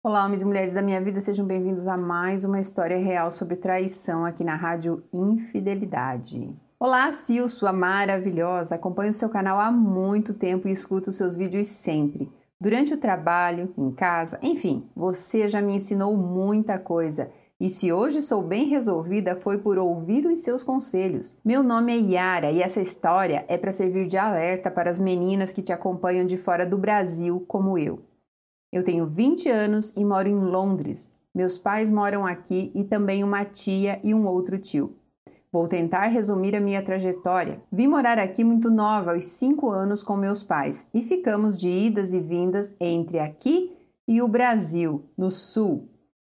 Olá, homens e mulheres da minha vida, sejam bem-vindos a mais uma história real sobre traição aqui na Rádio Infidelidade. Olá, Sil, sua maravilhosa. Acompanho o seu canal há muito tempo e escuto seus vídeos sempre. Durante o trabalho, em casa, enfim, você já me ensinou muita coisa. E se hoje sou bem resolvida, foi por ouvir os seus conselhos. Meu nome é Yara e essa história é para servir de alerta para as meninas que te acompanham de fora do Brasil, como eu. Eu tenho 20 anos e moro em Londres. Meus pais moram aqui e também uma tia e um outro tio. Vou tentar resumir a minha trajetória. Vim morar aqui muito nova, aos 5 anos, com meus pais, e ficamos de idas e vindas entre aqui e o Brasil, no sul.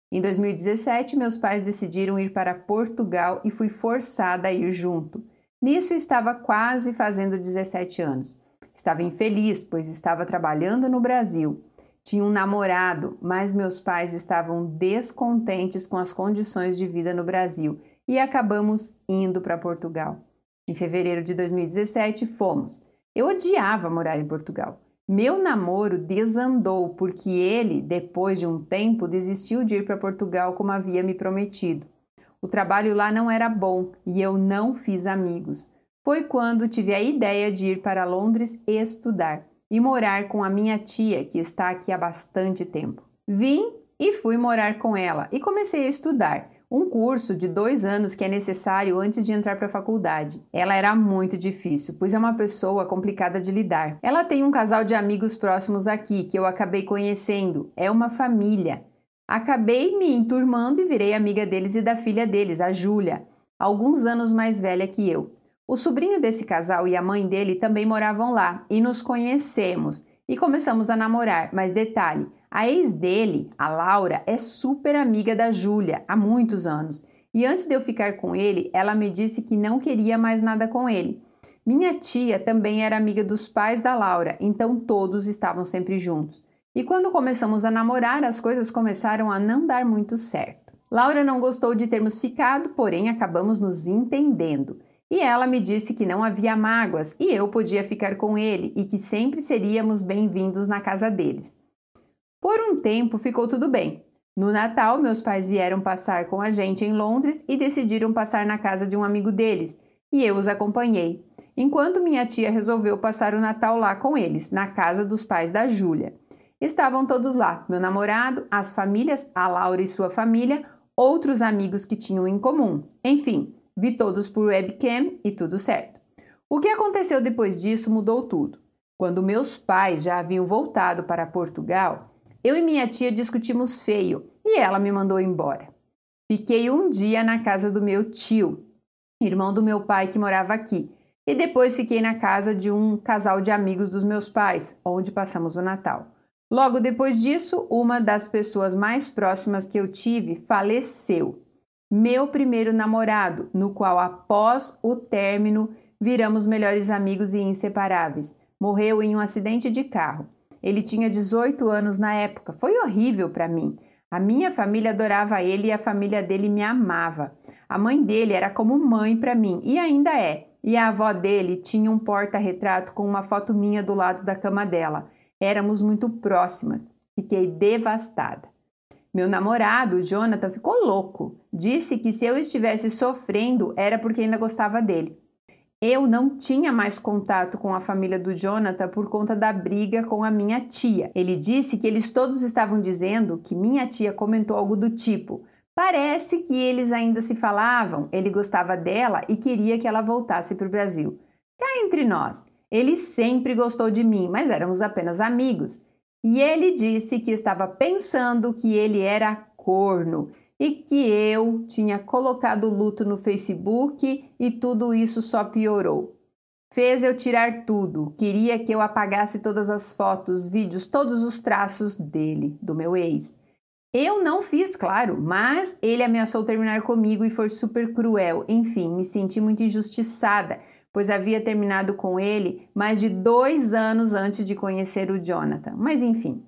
Em 2017, meus pais decidiram ir para Portugal e fui forçada a ir junto. Nisso estava quase fazendo 17 anos. Estava infeliz, pois estava trabalhando no Brasil tinha um namorado, mas meus pais estavam descontentes com as condições de vida no Brasil e acabamos indo para Portugal. Em fevereiro de 2017, fomos. Eu odiava morar em Portugal. Meu namoro desandou porque ele, depois de um tempo, desistiu de ir para Portugal como havia me prometido. O trabalho lá não era bom e eu não fiz amigos. Foi quando tive a ideia de ir para Londres estudar e morar com a minha tia, que está aqui há bastante tempo. Vim e fui morar com ela e comecei a estudar um curso de dois anos que é necessário antes de entrar para a faculdade. Ela era muito difícil, pois é uma pessoa complicada de lidar. Ela tem um casal de amigos próximos aqui que eu acabei conhecendo. É uma família. Acabei me enturmando e virei amiga deles e da filha deles, a Júlia, alguns anos mais velha que eu. O sobrinho desse casal e a mãe dele também moravam lá e nos conhecemos e começamos a namorar. Mas detalhe, a ex dele, a Laura, é super amiga da Júlia há muitos anos. E antes de eu ficar com ele, ela me disse que não queria mais nada com ele. Minha tia também era amiga dos pais da Laura, então todos estavam sempre juntos. E quando começamos a namorar, as coisas começaram a não dar muito certo. Laura não gostou de termos ficado, porém acabamos nos entendendo. E ela me disse que não havia mágoas e eu podia ficar com ele e que sempre seríamos bem-vindos na casa deles. Por um tempo ficou tudo bem. No Natal, meus pais vieram passar com a gente em Londres e decidiram passar na casa de um amigo deles, e eu os acompanhei, enquanto minha tia resolveu passar o Natal lá com eles, na casa dos pais da Júlia. Estavam todos lá: meu namorado, as famílias, a Laura e sua família, outros amigos que tinham em comum. Enfim, Vi todos por webcam e tudo certo. O que aconteceu depois disso mudou tudo. Quando meus pais já haviam voltado para Portugal, eu e minha tia discutimos feio e ela me mandou embora. Fiquei um dia na casa do meu tio, irmão do meu pai que morava aqui, e depois fiquei na casa de um casal de amigos dos meus pais, onde passamos o Natal. Logo depois disso, uma das pessoas mais próximas que eu tive faleceu meu primeiro namorado, no qual, após o término, viramos melhores amigos e inseparáveis. Morreu em um acidente de carro. Ele tinha 18 anos na época. Foi horrível para mim. A minha família adorava ele e a família dele me amava. A mãe dele era como mãe para mim e ainda é. E a avó dele tinha um porta-retrato com uma foto minha do lado da cama dela. Éramos muito próximas. Fiquei devastada. Meu namorado, Jonathan, ficou louco. Disse que se eu estivesse sofrendo era porque ainda gostava dele. Eu não tinha mais contato com a família do Jonathan por conta da briga com a minha tia. Ele disse que eles todos estavam dizendo que minha tia comentou algo do tipo: parece que eles ainda se falavam, ele gostava dela e queria que ela voltasse para o Brasil. Cá entre nós, ele sempre gostou de mim, mas éramos apenas amigos. E ele disse que estava pensando que ele era corno e que eu tinha colocado luto no Facebook e tudo isso só piorou. Fez eu tirar tudo, queria que eu apagasse todas as fotos, vídeos, todos os traços dele, do meu ex. Eu não fiz, claro, mas ele ameaçou terminar comigo e foi super cruel. Enfim, me senti muito injustiçada pois havia terminado com ele mais de dois anos antes de conhecer o Jonathan. Mas enfim,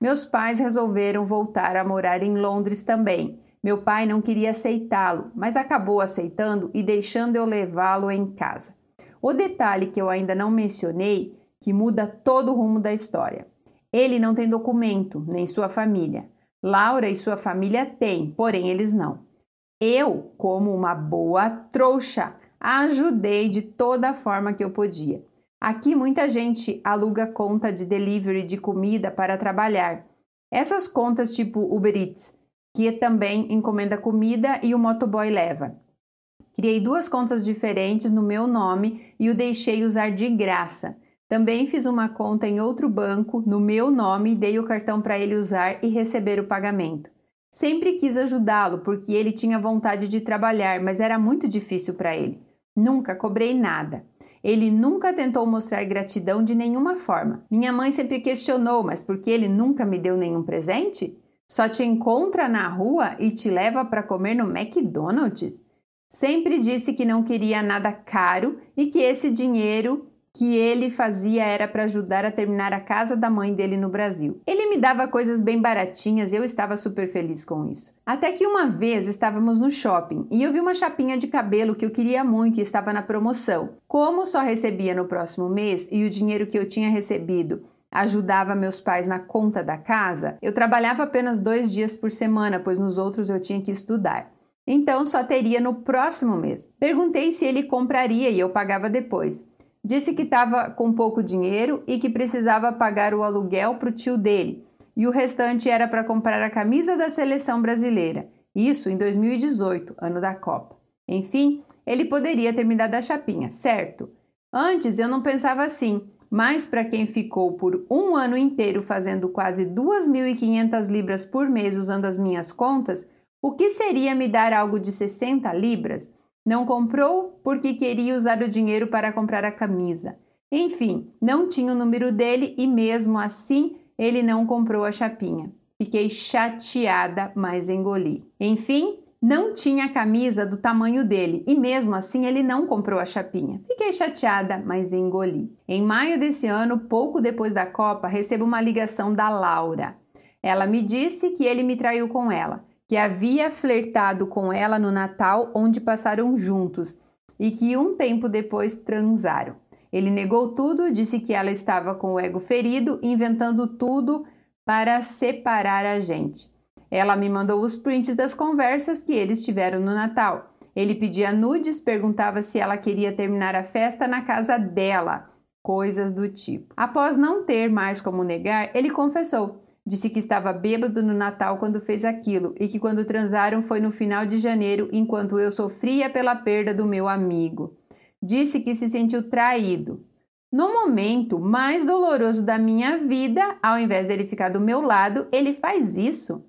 meus pais resolveram voltar a morar em Londres também. Meu pai não queria aceitá-lo, mas acabou aceitando e deixando eu levá-lo em casa. O detalhe que eu ainda não mencionei, que muda todo o rumo da história. Ele não tem documento, nem sua família. Laura e sua família têm, porém eles não. Eu, como uma boa trouxa, ajudei de toda forma que eu podia. Aqui muita gente aluga conta de delivery de comida para trabalhar. Essas contas tipo Uber Eats, que também encomenda comida e o motoboy leva. Criei duas contas diferentes no meu nome e o deixei usar de graça. Também fiz uma conta em outro banco no meu nome e dei o cartão para ele usar e receber o pagamento. Sempre quis ajudá-lo porque ele tinha vontade de trabalhar, mas era muito difícil para ele. Nunca cobrei nada. Ele nunca tentou mostrar gratidão de nenhuma forma. Minha mãe sempre questionou, mas por que ele nunca me deu nenhum presente? Só te encontra na rua e te leva para comer no McDonald's? Sempre disse que não queria nada caro e que esse dinheiro que ele fazia era para ajudar a terminar a casa da mãe dele no Brasil. Ele me dava coisas bem baratinhas e eu estava super feliz com isso. Até que uma vez estávamos no shopping e eu vi uma chapinha de cabelo que eu queria muito e estava na promoção. Como só recebia no próximo mês e o dinheiro que eu tinha recebido ajudava meus pais na conta da casa, eu trabalhava apenas dois dias por semana, pois nos outros eu tinha que estudar. Então só teria no próximo mês. Perguntei se ele compraria e eu pagava depois. Disse que estava com pouco dinheiro e que precisava pagar o aluguel para o tio dele, e o restante era para comprar a camisa da seleção brasileira. Isso em 2018, ano da Copa. Enfim, ele poderia ter me dado a chapinha, certo? Antes eu não pensava assim, mas para quem ficou por um ano inteiro fazendo quase 2.500 libras por mês usando as minhas contas, o que seria me dar algo de 60 libras? Não comprou porque queria usar o dinheiro para comprar a camisa. Enfim, não tinha o número dele e mesmo assim ele não comprou a chapinha. Fiquei chateada, mas engoli. Enfim, não tinha a camisa do tamanho dele e mesmo assim ele não comprou a chapinha. Fiquei chateada, mas engoli. Em maio desse ano, pouco depois da Copa, recebo uma ligação da Laura. Ela me disse que ele me traiu com ela que havia flertado com ela no Natal, onde passaram juntos, e que um tempo depois transaram. Ele negou tudo, disse que ela estava com o ego ferido, inventando tudo para separar a gente. Ela me mandou os prints das conversas que eles tiveram no Natal. Ele pedia nudes, perguntava se ela queria terminar a festa na casa dela, coisas do tipo. Após não ter mais como negar, ele confessou Disse que estava bêbado no Natal quando fez aquilo e que quando transaram foi no final de janeiro, enquanto eu sofria pela perda do meu amigo. Disse que se sentiu traído. No momento mais doloroso da minha vida, ao invés dele ficar do meu lado, ele faz isso.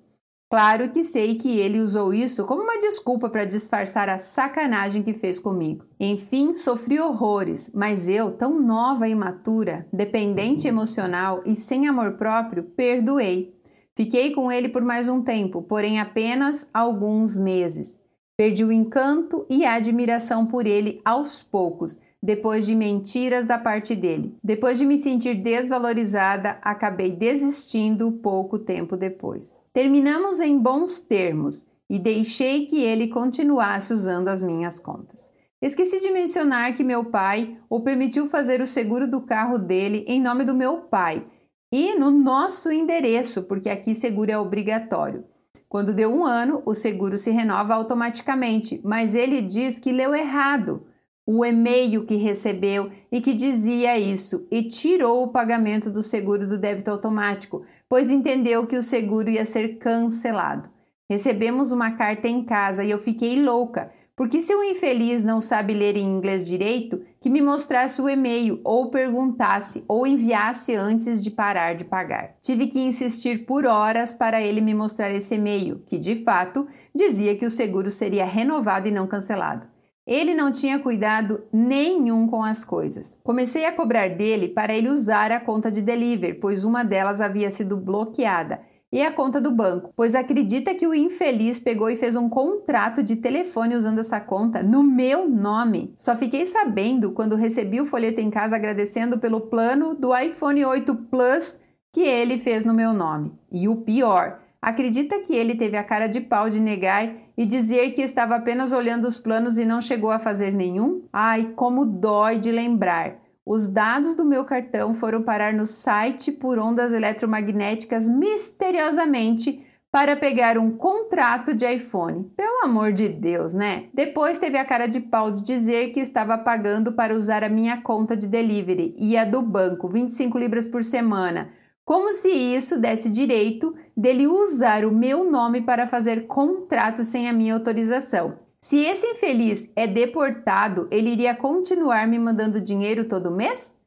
Claro que sei que ele usou isso como uma desculpa para disfarçar a sacanagem que fez comigo. Enfim, sofri horrores, mas eu, tão nova e imatura, dependente emocional e sem amor próprio, perdoei. Fiquei com ele por mais um tempo, porém apenas alguns meses. Perdi o encanto e a admiração por ele aos poucos, depois de mentiras da parte dele. Depois de me sentir desvalorizada, acabei desistindo pouco tempo depois. Terminamos em bons termos e deixei que ele continuasse usando as minhas contas. Esqueci de mencionar que meu pai o permitiu fazer o seguro do carro dele em nome do meu pai e no nosso endereço, porque aqui seguro é obrigatório. Quando deu um ano, o seguro se renova automaticamente, mas ele diz que leu errado o e-mail que recebeu e que dizia isso e tirou o pagamento do seguro do débito automático, pois entendeu que o seguro ia ser cancelado. Recebemos uma carta em casa e eu fiquei louca, porque se o infeliz não sabe ler em inglês direito, que me mostrasse o e-mail ou perguntasse ou enviasse antes de parar de pagar. Tive que insistir por horas para ele me mostrar esse e-mail, que de fato dizia que o seguro seria renovado e não cancelado. Ele não tinha cuidado nenhum com as coisas. Comecei a cobrar dele para ele usar a conta de delivery, pois uma delas havia sido bloqueada, e a conta do banco, pois acredita que o infeliz pegou e fez um contrato de telefone usando essa conta no meu nome. Só fiquei sabendo quando recebi o folheto em casa agradecendo pelo plano do iPhone 8 Plus que ele fez no meu nome. E o pior, Acredita que ele teve a cara de pau de negar e dizer que estava apenas olhando os planos e não chegou a fazer nenhum? Ai, como dói de lembrar! Os dados do meu cartão foram parar no site por ondas eletromagnéticas misteriosamente para pegar um contrato de iPhone. Pelo amor de Deus, né? Depois teve a cara de pau de dizer que estava pagando para usar a minha conta de delivery e a do banco, 25 libras por semana. Como se isso desse direito dele usar o meu nome para fazer contrato sem a minha autorização. Se esse infeliz é deportado, ele iria continuar me mandando dinheiro todo mês?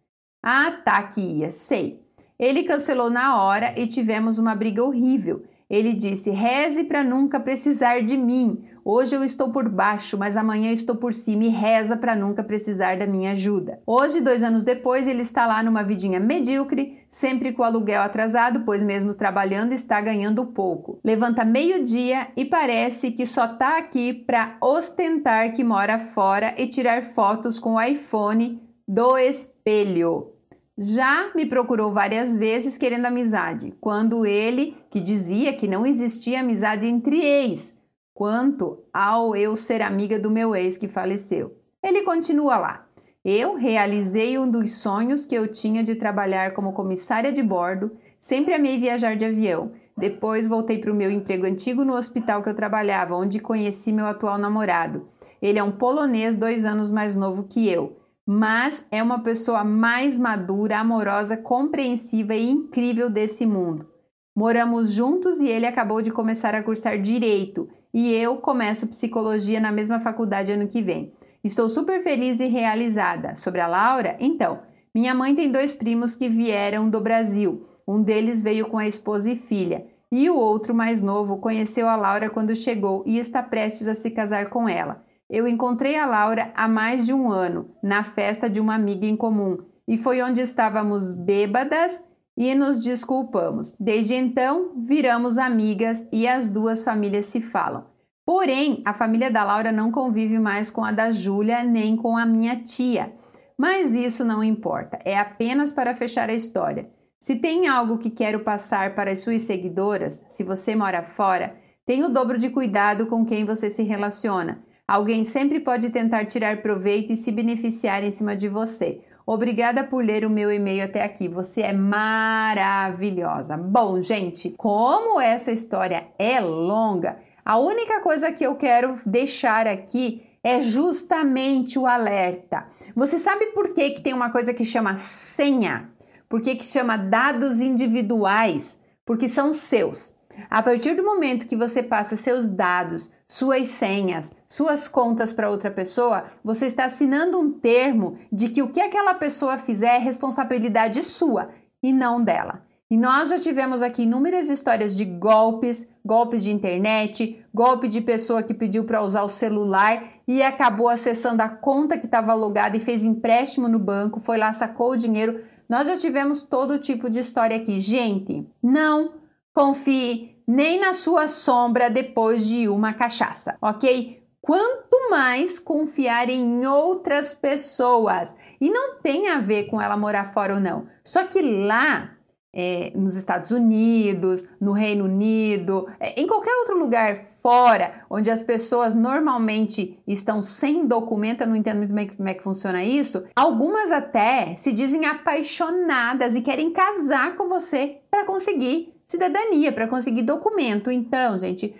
Ah, tá que ia, sei. Ele cancelou na hora e tivemos uma briga horrível. Ele disse: reze para nunca precisar de mim. Hoje eu estou por baixo, mas amanhã estou por cima e reza para nunca precisar da minha ajuda. Hoje, dois anos depois, ele está lá numa vidinha medíocre, sempre com o aluguel atrasado, pois mesmo trabalhando está ganhando pouco. Levanta meio-dia e parece que só está aqui para ostentar que mora fora e tirar fotos com o iPhone do espelho. Já me procurou várias vezes querendo amizade, quando ele, que dizia que não existia amizade entre ex, quanto ao eu ser amiga do meu ex que faleceu. Ele continua lá. Eu realizei um dos sonhos que eu tinha de trabalhar como comissária de bordo, sempre amei viajar de avião. Depois voltei para o meu emprego antigo no hospital que eu trabalhava, onde conheci meu atual namorado. Ele é um polonês dois anos mais novo que eu mas é uma pessoa mais madura, amorosa, compreensiva e incrível desse mundo. Moramos juntos e ele acabou de começar a cursar direito e eu começo psicologia na mesma faculdade ano que vem. Estou super feliz e realizada. Sobre a Laura, então, minha mãe tem dois primos que vieram do Brasil. Um deles veio com a esposa e filha, e o outro mais novo conheceu a Laura quando chegou e está prestes a se casar com ela. Eu encontrei a Laura há mais de um ano, na festa de uma amiga em comum, e foi onde estávamos bêbadas e nos desculpamos. Desde então, viramos amigas e as duas famílias se falam. Porém, a família da Laura não convive mais com a da Júlia nem com a minha tia. Mas isso não importa, é apenas para fechar a história. Se tem algo que quero passar para as suas seguidoras, se você mora fora, tenha o dobro de cuidado com quem você se relaciona. Alguém sempre pode tentar tirar proveito e se beneficiar em cima de você. Obrigada por ler o meu e-mail até aqui. Você é maravilhosa. Bom, gente, como essa história é longa, a única coisa que eu quero deixar aqui é justamente o alerta. Você sabe por que, que tem uma coisa que chama senha? Por que, que chama dados individuais? Porque são seus. A partir do momento que você passa seus dados, suas senhas, suas contas para outra pessoa, você está assinando um termo de que o que aquela pessoa fizer é responsabilidade sua e não dela. E nós já tivemos aqui inúmeras histórias de golpes, golpes de internet, golpe de pessoa que pediu para usar o celular e acabou acessando a conta que estava alugada e fez empréstimo no banco, foi lá, sacou o dinheiro. Nós já tivemos todo tipo de história aqui. Gente, não confie nem na sua sombra depois de uma cachaça, ok? Quanto mais confiar em outras pessoas. E não tem a ver com ela morar fora ou não. Só que lá é, nos Estados Unidos, no Reino Unido, é, em qualquer outro lugar fora, onde as pessoas normalmente estão sem documento, eu não entendo muito bem como é que funciona isso, algumas até se dizem apaixonadas e querem casar com você para conseguir cidadania, para conseguir documento. Então, gente,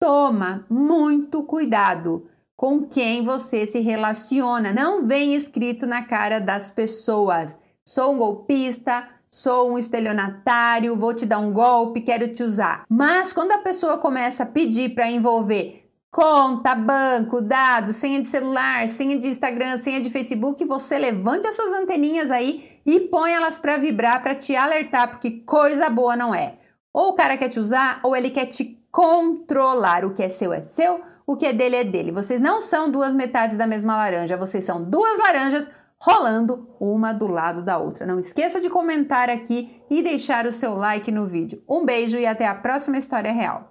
toma muito cuidado com quem você se relaciona. Não vem escrito na cara das pessoas. Sou um golpista, sou um estelionatário, vou te dar um golpe, quero te usar. Mas quando a pessoa começa a pedir para envolver conta, banco, dados, senha de celular, senha de Instagram, senha de Facebook, você levante as suas anteninhas aí e põe elas para vibrar para te alertar, porque coisa boa não é. Ou o cara quer te usar, ou ele quer te controlar. O que é seu é seu, o que é dele é dele. Vocês não são duas metades da mesma laranja, vocês são duas laranjas rolando uma do lado da outra. Não esqueça de comentar aqui e deixar o seu like no vídeo. Um beijo e até a próxima história real.